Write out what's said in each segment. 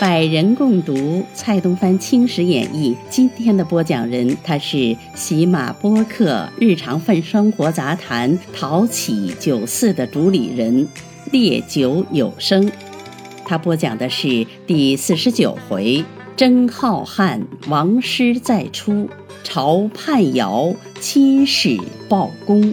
百人共读蔡东藩青史演义。今天的播讲人，他是喜马播客日常饭生活杂谈淘起酒肆的主理人烈酒有声。他播讲的是第四十九回：征浩瀚，王师再出；朝叛尧，亲使报功。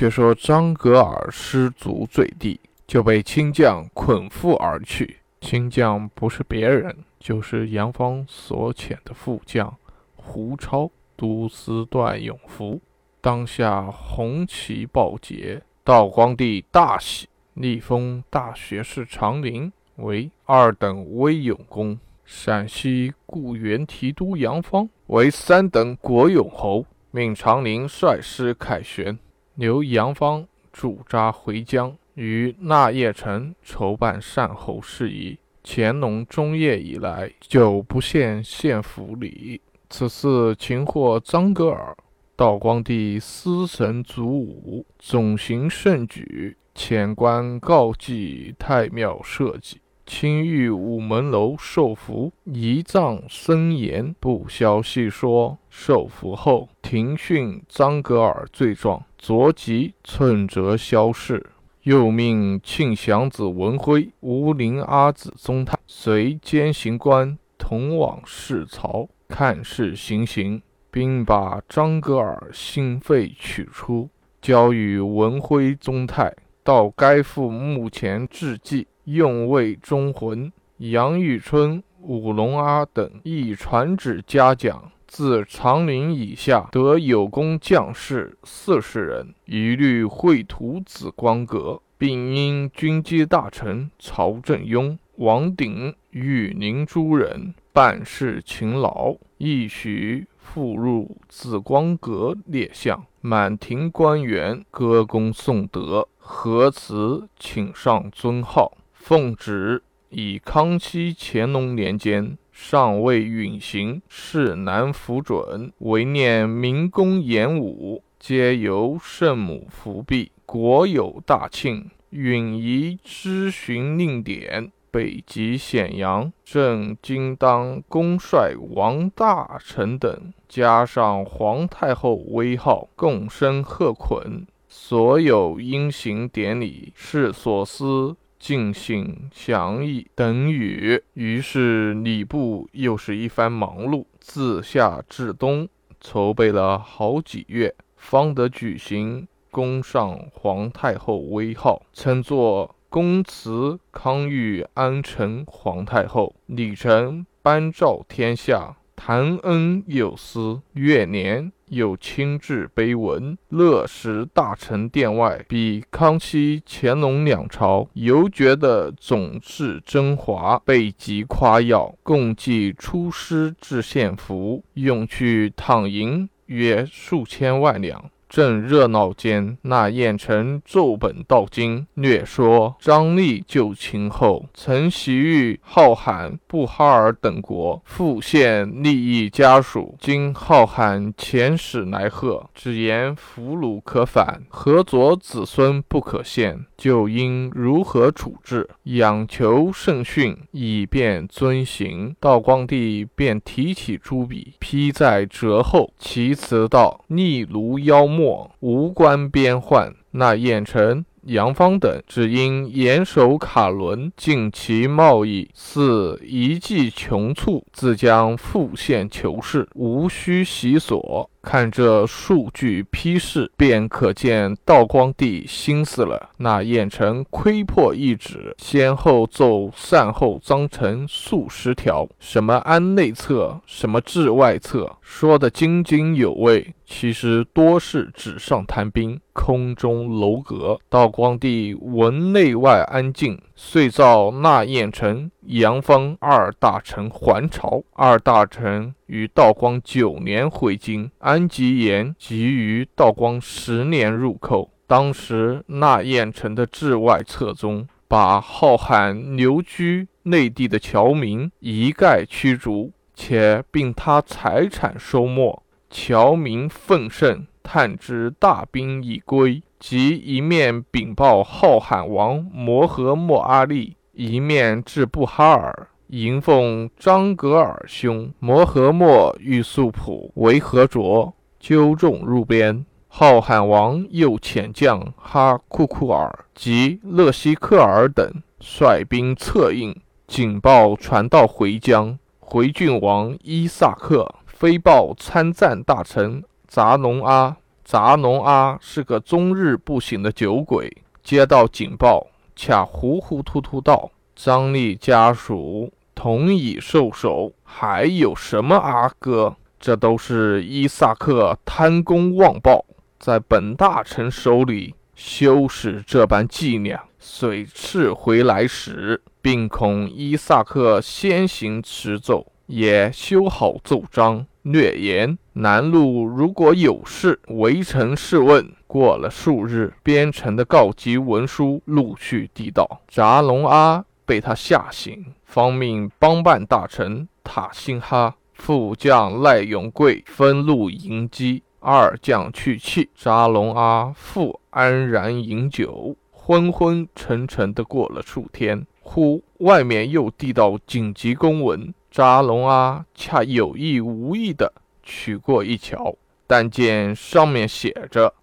却说张格尔失足坠地。就被亲将捆缚而去。亲将不是别人，就是杨芳所遣的副将胡超、都司段永福。当下红旗报捷，道光帝大喜，立封大学士长陵为二等威勇公，陕西固原提督杨芳为三等国勇侯，命长陵率师凯旋，由杨芳驻扎回疆。于纳邺城筹办善后事宜，乾隆中叶以来久不献献府礼。此次擒获张格尔，道光帝思神祖武，总行圣举，遣官告祭太庙社稷，亲谕午门楼受服，仪葬森严，不消细说。受服后，庭讯张格尔罪状，着即寸折消逝。又命庆祥子文辉、吴陵阿子宗泰随监刑官同往市曹看事行刑，并把张格尔心肺取出，交与文辉、宗泰，到该父墓前致祭，用慰忠魂。杨玉春、武龙阿等亦传旨嘉奖。自长陵以下得有功将士四十人，一律绘图紫光阁，并因军机大臣曹振庸、王鼎、玉宁诸人办事勤劳，亦许附入紫光阁列相。满庭官员歌功颂德，贺词请上尊号。奉旨以康熙、乾隆年间。尚未允行，事难符准。唯念民公演武，皆由圣母福庇，国有大庆。允宜咨询令典，北极显阳，正今当公率王大臣等，加上皇太后威号，共生贺捆。所有应行典礼，是所思。尽兴详议等语，于是礼部又是一番忙碌，自夏至冬，筹备了好几月，方得举行宫上皇太后威号，称作公慈康裕安成皇太后，礼成颁诏天下，谈恩有司，月年。又亲制碑文，乐时大臣殿外，比康熙、乾隆两朝犹觉得总制真华，备极夸耀，共计出师至献俘，用去躺银约数千万两。正热闹间，那燕臣奏本道经，略说张立就擒后，曾袭遇浩罕、布哈尔等国，复现利益家属。今浩罕遣使来贺，只言俘虏可返，何佐子孙不可献，就应如何处置？仰求圣训，以便遵行。道光帝便提起朱笔，批在折后，其词道：“逆卢妖魔。”末无关边患，那燕臣杨芳等只因严守卡伦，禁其贸易，似一计穷促，自将复现求是，无需习所。看这数据批示，便可见道光帝心思了。那燕臣窥破一纸，先后奏善后章程数十条，什么安内策，什么治外策，说得津津有味。其实多是纸上谈兵，空中楼阁。道光帝闻内外安静，遂召纳彦臣、杨芳二大臣还朝。二大臣于道光九年回京，安吉言即于道光十年入寇。当时纳彦臣的治外策中，把浩瀚留居内地的侨民一概驱逐，且并他财产收没。侨民奋胜，探知大兵已归，即一面禀报浩罕王摩诃末阿力，一面至布哈尔，迎奉张格尔兄摩诃末玉素普为合卓，纠众入边。浩罕王又遣将哈库库尔及勒西克尔等率兵策应，警报传到回疆。回郡王伊萨克飞报参赞大臣杂农阿，杂农阿是个终日不醒的酒鬼，接到警报，恰糊糊涂涂道：“张力家属同已受首，还有什么阿哥？这都是伊萨克贪功妄报。”在本大臣手里修使这般伎俩，遂斥回来时，并恐伊萨克先行持奏，也修好奏章，略言南路如果有事，围城试问。过了数日，边城的告急文书陆续递到，扎龙阿被他吓醒，方命帮办大臣塔辛哈、副将赖永贵分路迎击。二将去气，扎龙阿复安然饮酒，昏昏沉沉的过了数天。忽外面又递到紧急公文，扎龙阿恰有意无意的取过一瞧，但见上面写着：“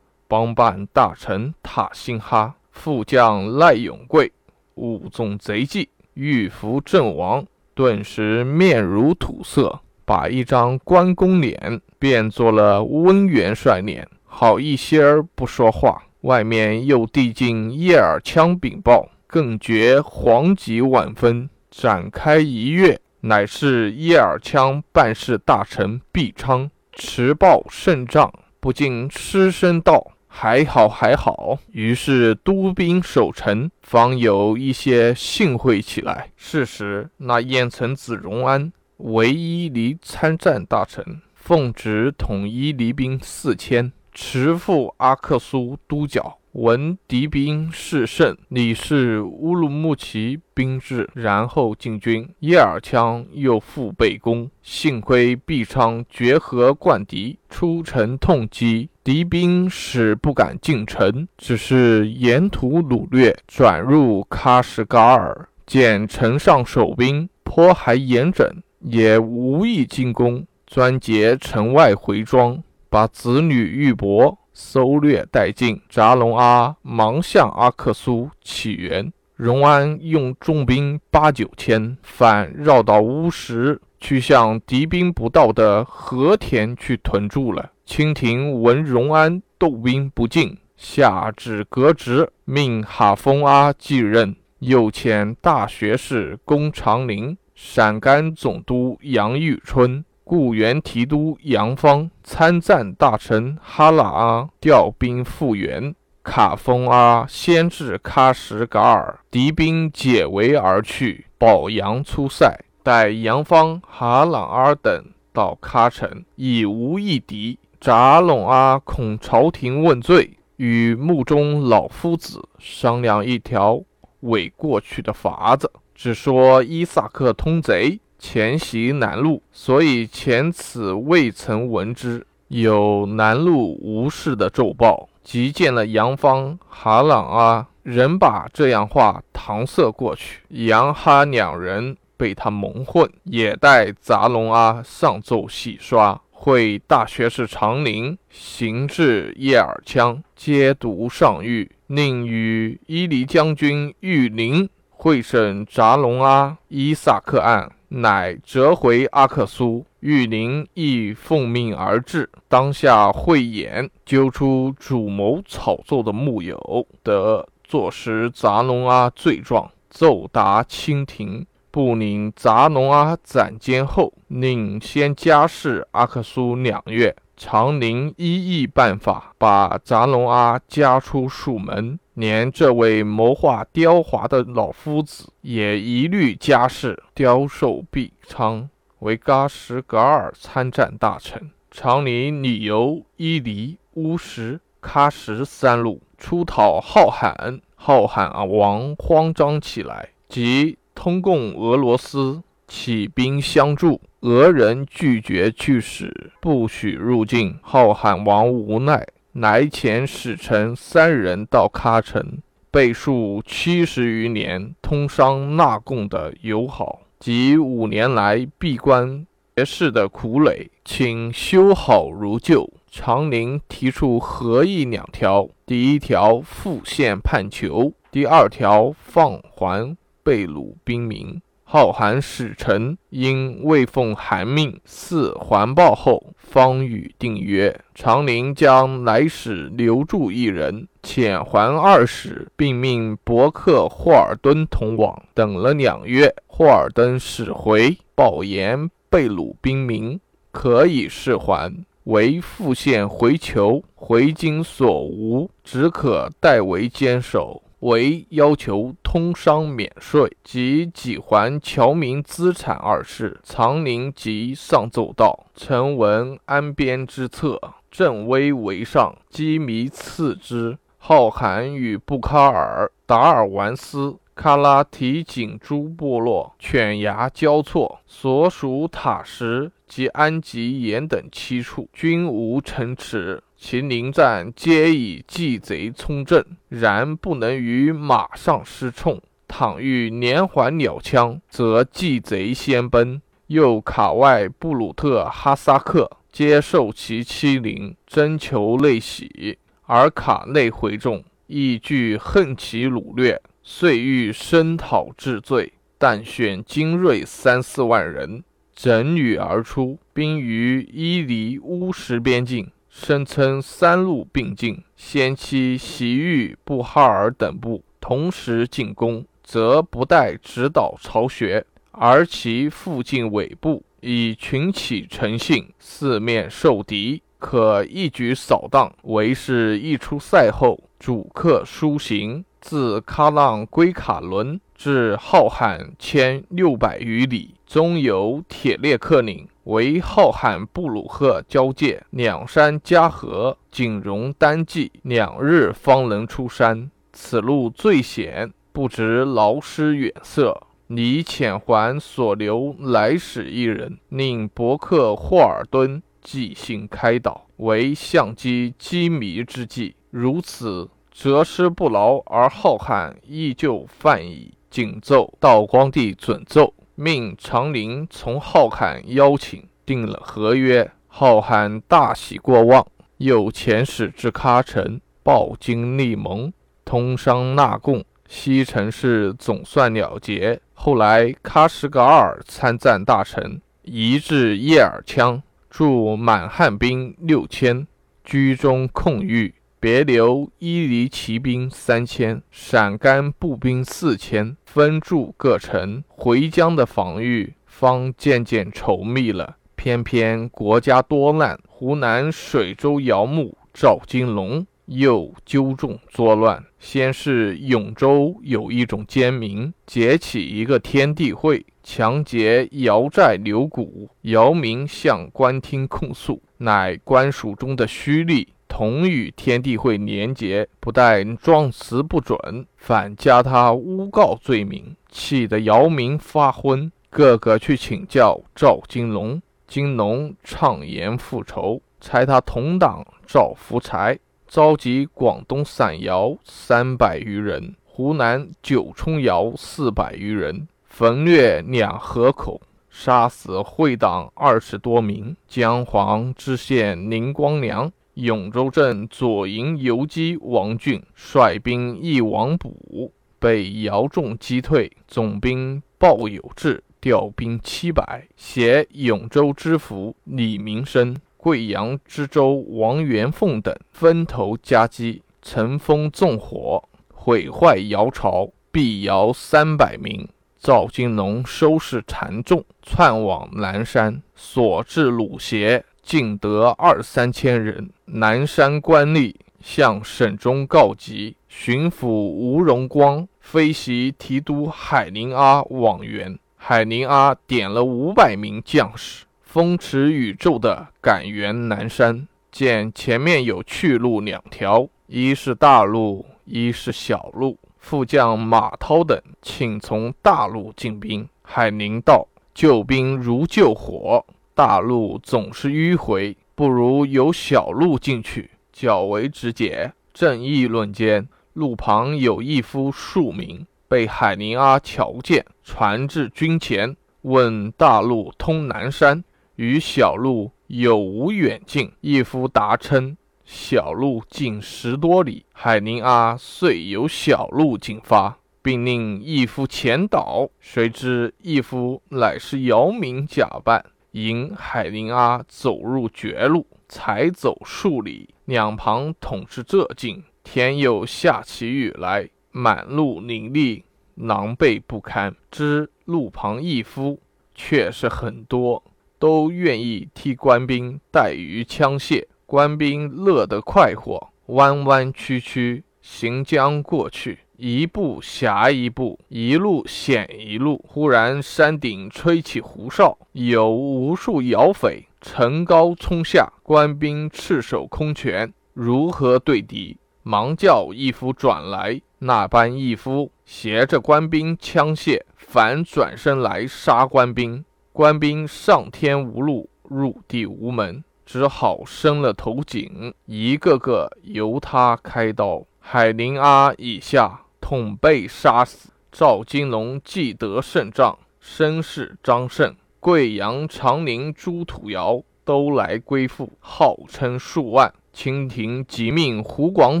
帮办大臣塔辛哈，副将赖永贵，误纵贼计，欲伏阵亡。”顿时面如土色。把一张关公脸变作了温元帅脸，好一些儿不说话。外面又递进叶尔羌禀报，更觉惶急万分。展开一阅，乃是叶尔羌办事大臣毕昌持报胜仗，不禁失声道：“还好，还好。”于是督兵守城，方有一些幸会起来。是时，那燕城子荣安。为伊犁参战大臣，奉旨统一离兵四千，持赴阿克苏督剿。闻敌兵势盛，李氏乌鲁木齐兵至，然后进军。叶尔羌又复被攻，幸亏毕昌决河贯敌，出城痛击敌兵，使不敢进城，只是沿途掳掠，转入喀什噶尔。见城上守兵颇还严整。也无意进攻，专劫城外回庄，把子女玉帛搜掠殆尽。扎龙阿忙向阿克苏起援，荣安用重兵八九千，反绕到乌石，去向敌兵不到的和田去屯驻了。清廷闻荣安斗兵不进，下旨革职，命哈风阿继任，又遣大学士龚长林。陕甘总督杨玉春、故原提督杨芳、参赞大臣哈喇阿调兵复援。卡丰阿先至喀什噶尔，敌兵解围而去。保杨出塞，待杨芳、哈朗阿等到喀城，已无一敌。扎隆阿恐朝廷问罪，与墓中老夫子商量一条伪过去的法子。只说伊萨克通贼，前袭南路，所以前此未曾闻之。有南路无事的奏报，即见了杨芳、哈朗阿，仍把这样话搪塞过去。杨哈两人被他蒙混，也待杂龙阿上奏洗刷。会大学士长林，行至叶尔羌，皆读上谕，宁与伊犁将军玉林。会审扎龙阿伊萨克案，乃折回阿克苏。玉林亦奉命而至，当下慧眼，揪出主谋炒作的木友，得坐实杂龙阿罪状，奏达清廷，不领杂龙阿斩监后，宁先加释阿克苏两月。长宁一议办法，把杂龙阿夹出蜀门。连这位谋划雕华的老夫子也一律加释，刁受毕昌为嘎什噶尔参战大臣。长宁理由伊犁、乌什、喀什三路出讨浩罕，浩罕王慌张起来，即通共俄罗斯，起兵相助。俄人拒绝去使，不许入境。浩罕王无奈，乃遣使臣三人到喀城，备述七十余年通商纳贡的友好，及五年来闭关绝世的苦累，请修好如旧。长宁提出合议两条：第一条复县判囚，第二条放还被掳兵民。浩罕使臣因未奉韩命，似还报后，方与定约。长宁将来使留住一人，遣还二使，并命伯克霍尔敦同往。等了两月，霍尔敦使回报言，被鲁兵民可以释还，为复县回囚，回京所无，只可代为坚守。为要求通商免税及给还侨民资产二事，长宁即上奏道：“臣闻安边之策，镇威为上，机密次之。浩罕与布卡尔、达尔完斯、喀拉提景诸部落犬牙交错，所属塔什及安吉延等七处，均无城池。”其临战皆以计贼冲阵，然不能于马上失冲。倘遇连环鸟枪，则计贼先奔。又卡外布鲁特、哈萨克皆受其欺凌，征求内喜，而卡内回众亦惧恨其掳掠，遂欲声讨治罪。但选精锐三四万人，整旅而出，兵于伊犁乌什边境。声称三路并进，先期西域、布哈尔等部同时进攻，则不待指导巢穴，而其附近尾部以群起成性，四面受敌，可一举扫荡。为是一出塞后，主客输行，自喀浪归卡伦至浩罕千六百余里，中有铁列克岭。为浩罕布鲁赫交界，两山夹合，仅容单骑两日方能出山。此路最险，不值劳师远涉。你遣还所留来使一人，令伯克霍尔敦即行开导，为相机机迷之计。如此，折师不劳，而浩罕依旧犯矣。谨奏道光帝准奏。命长陵从浩罕邀请，定了合约。浩罕大喜过望，又遣使至喀城，报经立盟，通商纳贡，西城事总算了结。后来喀什噶尔参赞大臣，移至叶尔羌，驻满汉兵六千，居中控御。别留伊犁骑兵三千，陕甘步兵四千，分驻各城。回疆的防御方渐渐稠密了。偏偏国家多难，湖南水州姚牧赵金龙又纠众作乱。先是永州有一种奸民，结起一个天地会，强劫姚寨牛谷。姚民向官厅控诉，乃官署中的虚吏。同与天地会连结，不但状词不准，反加他诬告罪名，气得姚明发昏，个个去请教赵金龙。金龙畅言复仇，差他同党赵福才召集广东散姚三百余人，湖南九冲姚四百余人，焚掠两河口，杀死会党二十多名。江黄知县宁光良。永州镇左营游击王俊率兵一往捕，被姚仲击退。总兵鲍有志调兵七百，携永州知府李明生、贵阳知州王元凤等分头夹击，乘风纵火，毁坏姚巢，毙姚三百名。赵金龙收拾残众，窜往南山，所至鲁协。竟得二三千人。南山官吏向省中告急，巡抚吴荣光飞袭提督海宁阿往援。海宁阿点了五百名将士，风驰宇宙的赶援南山。见前面有去路两条，一是大路，一是小路。副将马涛等请从大路进兵。海宁道：“救兵如救火，大路总是迂回，不如由小路进去，较为直接。正议论间，路旁有一夫庶民，被海宁阿瞧见，传至军前，问大路通南山，与小路有无远近？一夫答称。小路近十多里，海宁阿遂由小路进发，并令义夫前导。谁知义夫乃是姚明假扮，引海宁阿走入绝路，才走数里，两旁统是这境。天又下起雨来，满路泥泞，狼狈不堪。知路旁义夫却是很多，都愿意替官兵带于枪械。官兵乐得快活，弯弯曲曲行将过去，一步狭一步，一路险一路。忽然山顶吹起胡哨，有无数摇匪乘高冲下，官兵赤手空拳，如何对敌？忙叫义夫转来。那班义夫携着官兵枪械，反转身来杀官兵。官兵上天无路，入地无门。只好伸了头颈，一个个由他开刀。海宁阿以下统被杀死。赵金龙既得胜仗，身世张胜，贵阳、长宁诸土窑都来归附，号称数万。清廷即命湖广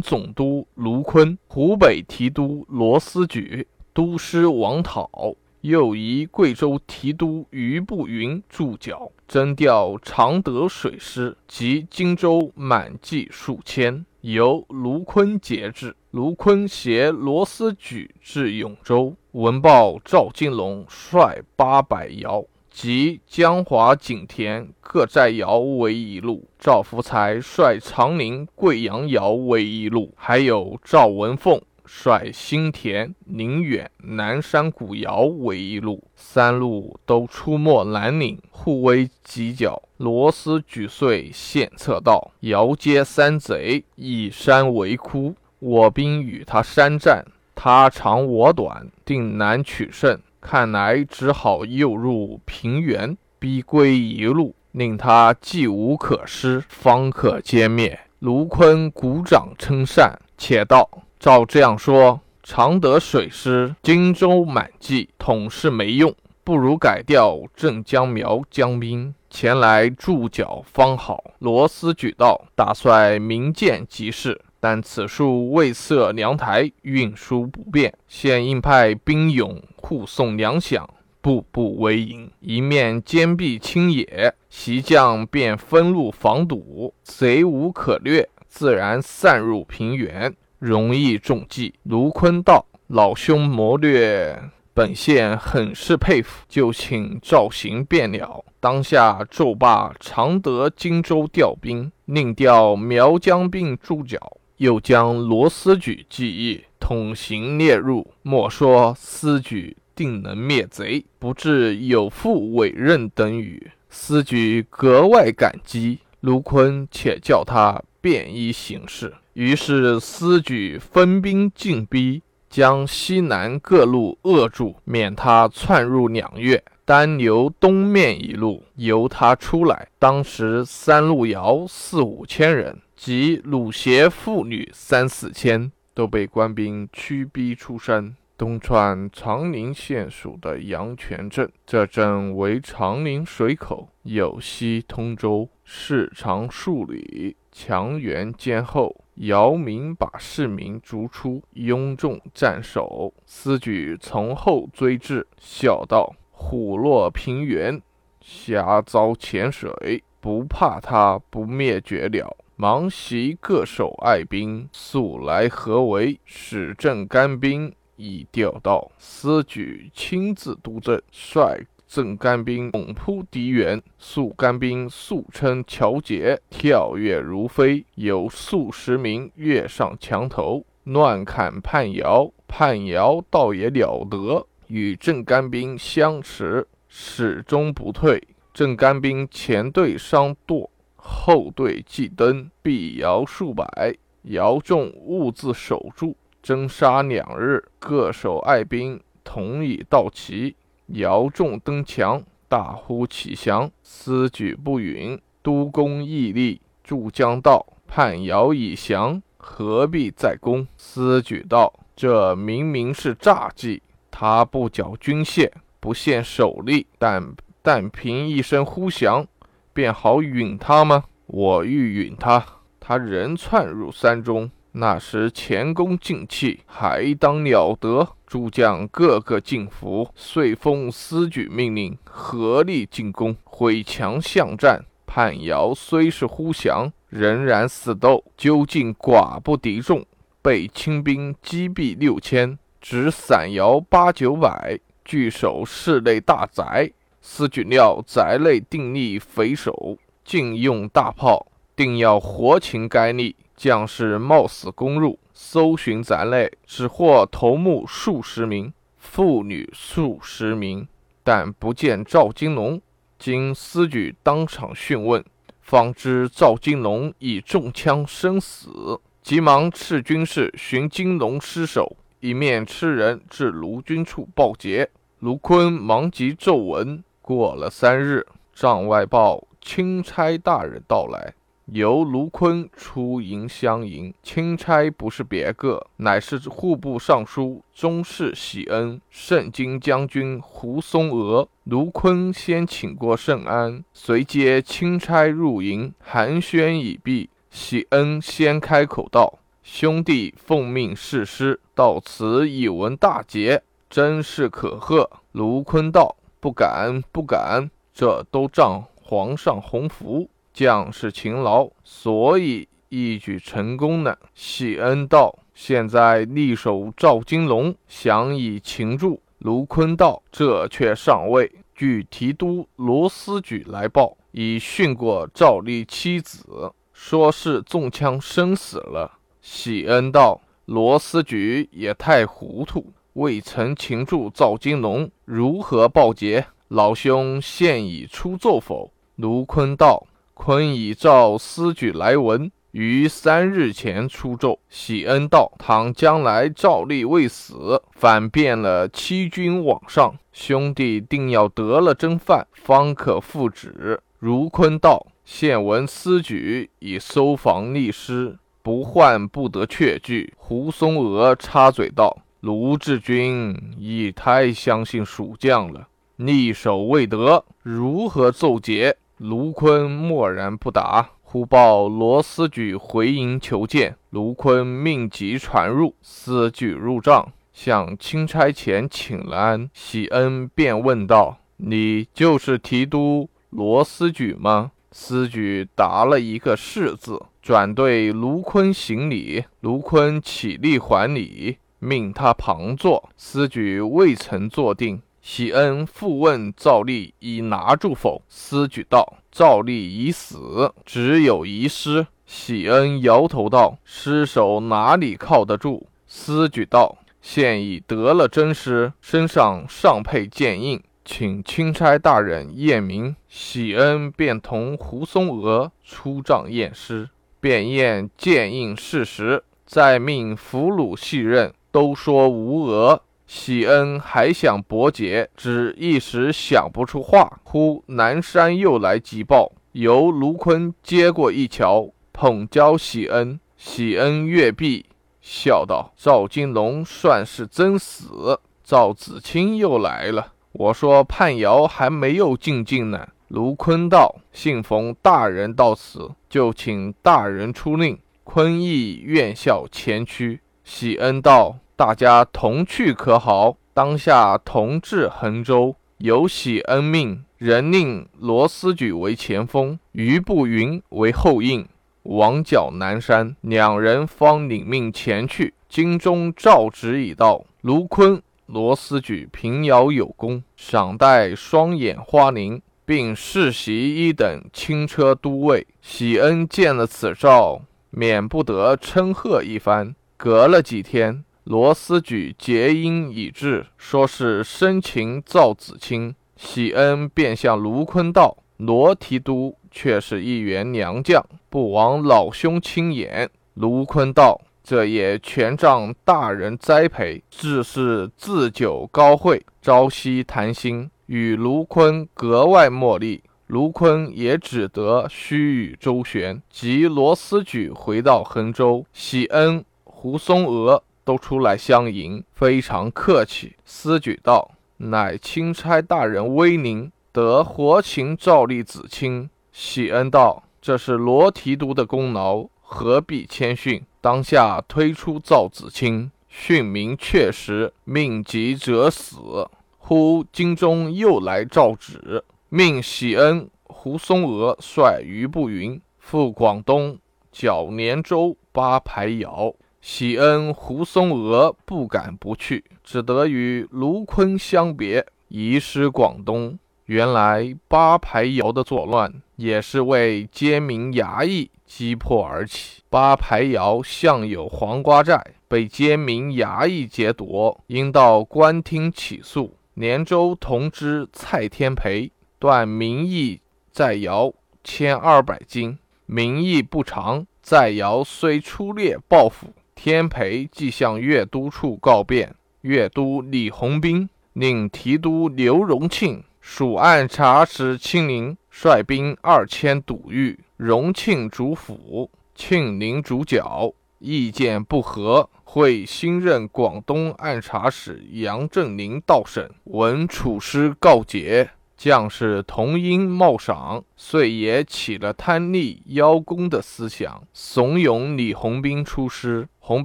总督卢坤、湖北提督罗思举、都师王讨。又移贵州提督余步云驻剿，征调常德水师及荆州满骑数千，由卢坤节制。卢坤携罗思举至永州，闻报赵金龙率八百窑及江华、景田各寨窑为一路，赵福才率长宁、贵阳窑为一路，还有赵文凤。率新田、宁远、南山古窑为一路，三路都出没南岭，互为犄角。罗斯举岁献策道：“遥接三贼，以山为窟，我兵与他山战，他长我短，定难取胜。看来只好诱入平原，逼归一路，令他计无可施，方可歼灭。”卢坤鼓掌称善，且道。照这样说，常德水师荆州满计统是没用，不如改调镇江苗江兵前来驻脚方好。罗斯举道，大帅明鉴即是，但此处未设粮台，运输不便，现应派兵勇护送粮饷，步步为营，一面坚壁清野，袭将便分路防堵，贼无可掠，自然散入平原。容易中计。卢坤道：“老兄谋略，本县很是佩服，就请赵行便了。当下骤罢常德、荆州调兵，另调苗疆兵驻脚，又将罗思举记忆统行列入。莫说思举定能灭贼，不至有负委任等语。思举格外感激。卢坤且叫他便衣行事。”于是思举分兵进逼，将西南各路扼住，免他窜入两岳。单留东面一路，由他出来。当时三路窑四五千人，及鲁协妇女三四千，都被官兵驱逼出山。东窜长宁县属的阳泉镇，这镇为长宁水口，有西通州，市长数里，墙垣坚厚。姚明把市民逐出，拥众战守。思举从后追至，笑道：“虎落平原，虾遭浅水，不怕他不灭绝了。”忙袭各守爱兵，速来合围，使镇干兵已调到。思举亲自督阵，率。镇干兵猛扑敌援，速干兵速称桥节，跳跃如飞，有数十名跃上墙头，乱砍叛窑。叛窑倒也了得，与镇干兵相持，始终不退。镇干兵前队伤堕，后队既登，避摇数百，摇众兀自守住，争杀两日，各守爱兵同已到齐。姚众登墙，大呼起降。思举不允，督公屹立，助将道：“叛尧已降，何必再攻？”思举道：“这明明是诈计。他不缴军械，不献首力，但但凭一声呼降，便好允他吗？我欲允他，他仍窜入山中。”那时前功尽弃，还当了得？诸将个个敬服，遂奉司举命令，合力进攻，毁墙巷战。叛尧虽是呼降，仍然死斗，究竟寡不敌众，被清兵击毙六千，只散徭八九百，据守室内大宅。司举料宅内定立匪首，禁用大炮，定要活擒该吏。将士冒死攻入，搜寻宅内，只获头目数十名，妇女数十名，但不见赵金龙。经司举当场讯问，方知赵金龙已中枪身死，急忙斥军士寻金龙尸首，一面吃人至卢军处报捷。卢坤忙急奏闻。过了三日，帐外报钦差大人到来。由卢坤出迎相迎，钦差不是别个，乃是户部尚书宗室喜恩、盛京将军胡松娥。卢坤先请过圣安，随接钦差入营，寒暄已毕，喜恩先开口道：“兄弟奉命誓师，到此已闻大捷，真是可贺。”卢坤道：“不敢，不敢，这都仗皇上洪福。”将士勤劳，所以一举成功呢。喜恩道：“现在力守赵金龙，想以擒住。”卢坤道：“这却尚未。据提督罗思举来报，已训过赵立妻子，说是中枪身死了。”喜恩道：“罗思举也太糊涂，未曾擒住赵金龙，如何报捷？老兄现已出奏否？”卢坤道。坤已召司举来闻，于三日前出奏。喜恩道：“倘将来赵立未死，反变了欺君罔上，兄弟定要得了真犯，方可复旨。”如坤道：“现闻司举已搜房立尸，不患不得确据。”胡松娥插嘴道：“卢志军已太相信蜀将了，逆守未得，如何奏捷？”卢坤默然不答。忽报罗思举回营求见，卢坤命急传入。思举入帐，向钦差前请了安。喜恩便问道：“你就是提督罗思举吗？”思举答了一个“是”字，转对卢坤行礼。卢坤起立还礼，命他旁坐。思举未曾坐定。喜恩复问赵立已拿住否？司举道：“赵立已死，只有遗尸。”喜恩摇头道：“尸首哪里靠得住？”司举道：“现已得了真尸，身上尚配剑印，请钦差大人验明。”喜恩便同胡松娥出帐验尸，便验剑印事实，再命俘虏细认，都说无讹。喜恩还想驳解，只一时想不出话。忽南山又来急报，由卢坤接过一瞧，捧交喜恩。喜恩阅毕，笑道：“赵金龙算是真死。赵子清又来了。我说叛尧还没有进京呢。”卢坤道：“幸逢大人到此，就请大人出令。”坤义愿效前驱。喜恩道。大家同去可好？当下同至衡州，有喜恩命，人令罗思举为前锋，余步云为后应，王角南山。两人方领命前去。京中诏旨已到，卢坤、罗思举平遥有功，赏戴双眼花翎，并世袭一等轻车都尉。喜恩见了此诏，免不得称贺一番。隔了几天。罗思举结姻已至，说是深情赵子清。喜恩便向卢坤道：“罗提督却是一员良将，不枉老兄亲眼。”卢坤道：“这也全仗大人栽培，只是自酒高会，朝夕谈心，与卢坤格外莫逆。卢坤也只得须与周旋，及罗思举回到衡州，喜恩、胡松娥都出来相迎，非常客气。思举道：“乃钦差大人威宁，得活擒赵立子卿。”喜恩道：“这是罗提督的功劳，何必谦逊？当下推出赵子卿，训明确实，命急者死。忽京中又来诏旨。”命喜恩、胡松娥率余步云赴广东剿连州八牌窑。喜恩、胡松娥不敢不去，只得与卢坤相别，移师广东。原来八牌窑的作乱，也是为奸民衙役击破而起。八牌窑向有黄瓜寨，被奸民衙役劫夺，应到官厅起诉。连州同知蔡天培。断民意在窑千二百斤，民意不长，在窑虽出猎报复，天培即向粤都处告变。粤都李鸿宾令提督刘荣庆、署按察使庆龄率兵二千堵御，荣庆主府，庆龄主剿，意见不合，会新任广东按察使杨振宁到省，闻处师告捷。将士同应冒赏，遂也起了贪利邀功的思想，怂恿李鸿兵出师。鸿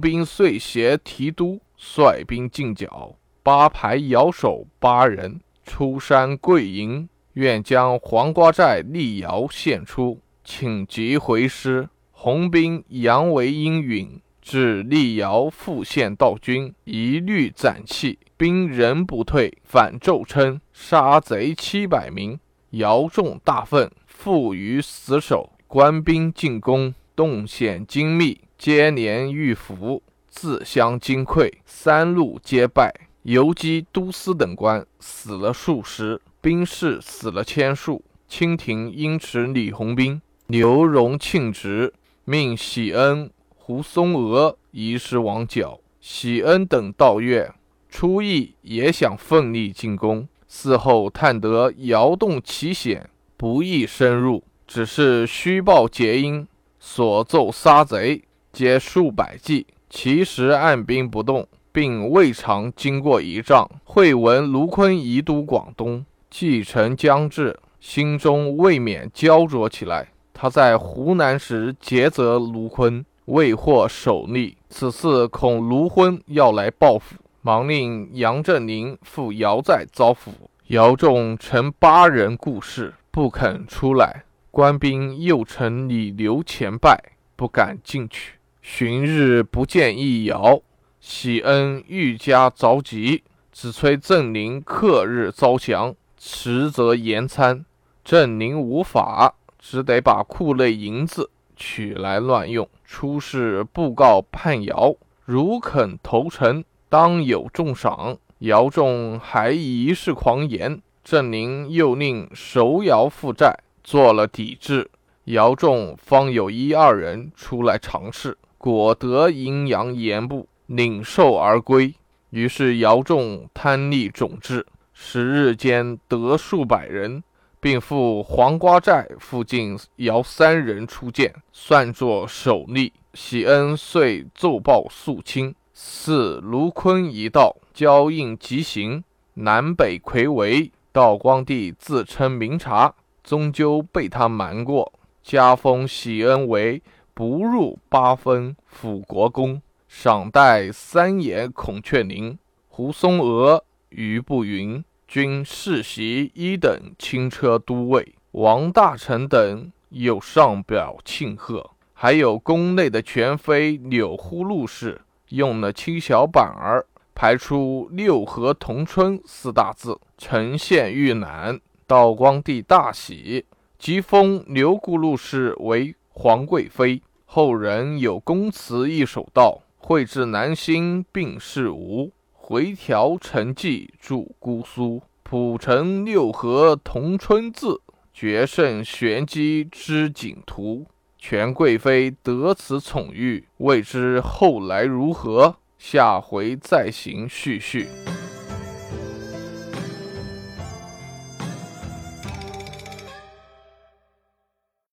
兵遂携提督率兵进剿，八排摇手八人出山跪营，愿将黄瓜寨立窑献出，请即回师。鸿兵扬为应允。至立窑复献道军，一律斩弃，兵仍不退，反奏称杀贼七百名。姚众大愤，负于死守。官兵进攻，动险精密，接连遇伏，自相惊溃，三路皆败。游击都司等官死了数十，兵士死了千数。清廷因持李鸿宾、刘荣庆职，命喜恩。胡松娥移师王角，喜恩等到粤，初意也想奋力进攻。嗣后探得窑洞奇险，不易深入，只是虚报捷因，所奏杀贼皆数百计，其实按兵不动，并未尝经过一仗。会闻卢坤移都广东，继承将至，心中未免焦灼起来。他在湖南时诘责卢坤。未获首例，此次恐卢昏要来报复，忙令杨振宁赴姚寨招抚。姚仲陈八人故事，不肯出来。官兵又乘李刘前败，不敢进去。旬日不见一姚，喜恩愈加着急，只催郑宁克日招降，迟则延参。郑宁无法，只得把库内银子取来乱用。出使布告叛姚，如肯投诚，当有重赏。姚仲还一世狂言，郑宁又令守姚负债，做了抵制。姚仲方有一二人出来尝试，果得阴阳言不，领受而归。于是姚仲贪利种质，十日间得数百人。并赴黄瓜寨附近邀三人出见，算作首例。喜恩遂奏报肃清。四卢坤一道，交应即行，南北魁围。道光帝自称明察，终究被他瞒过，加封喜恩为不入八分辅国公，赏戴三眼孔雀翎。胡松娥、余步云。均世袭一等轻车都尉，王大臣等有上表庆贺。还有宫内的权妃柳呼禄氏，用了青小板儿排出“六合同春”四大字，呈现御览。道光帝大喜，即封钮祜禄氏为皇贵妃。后人有公词一首道：“绘至南兴病逝无。”回条成绩著姑苏，浦城六合同春字，决胜玄机知景图。权贵妃得此宠遇，未知后来如何？下回再行叙叙。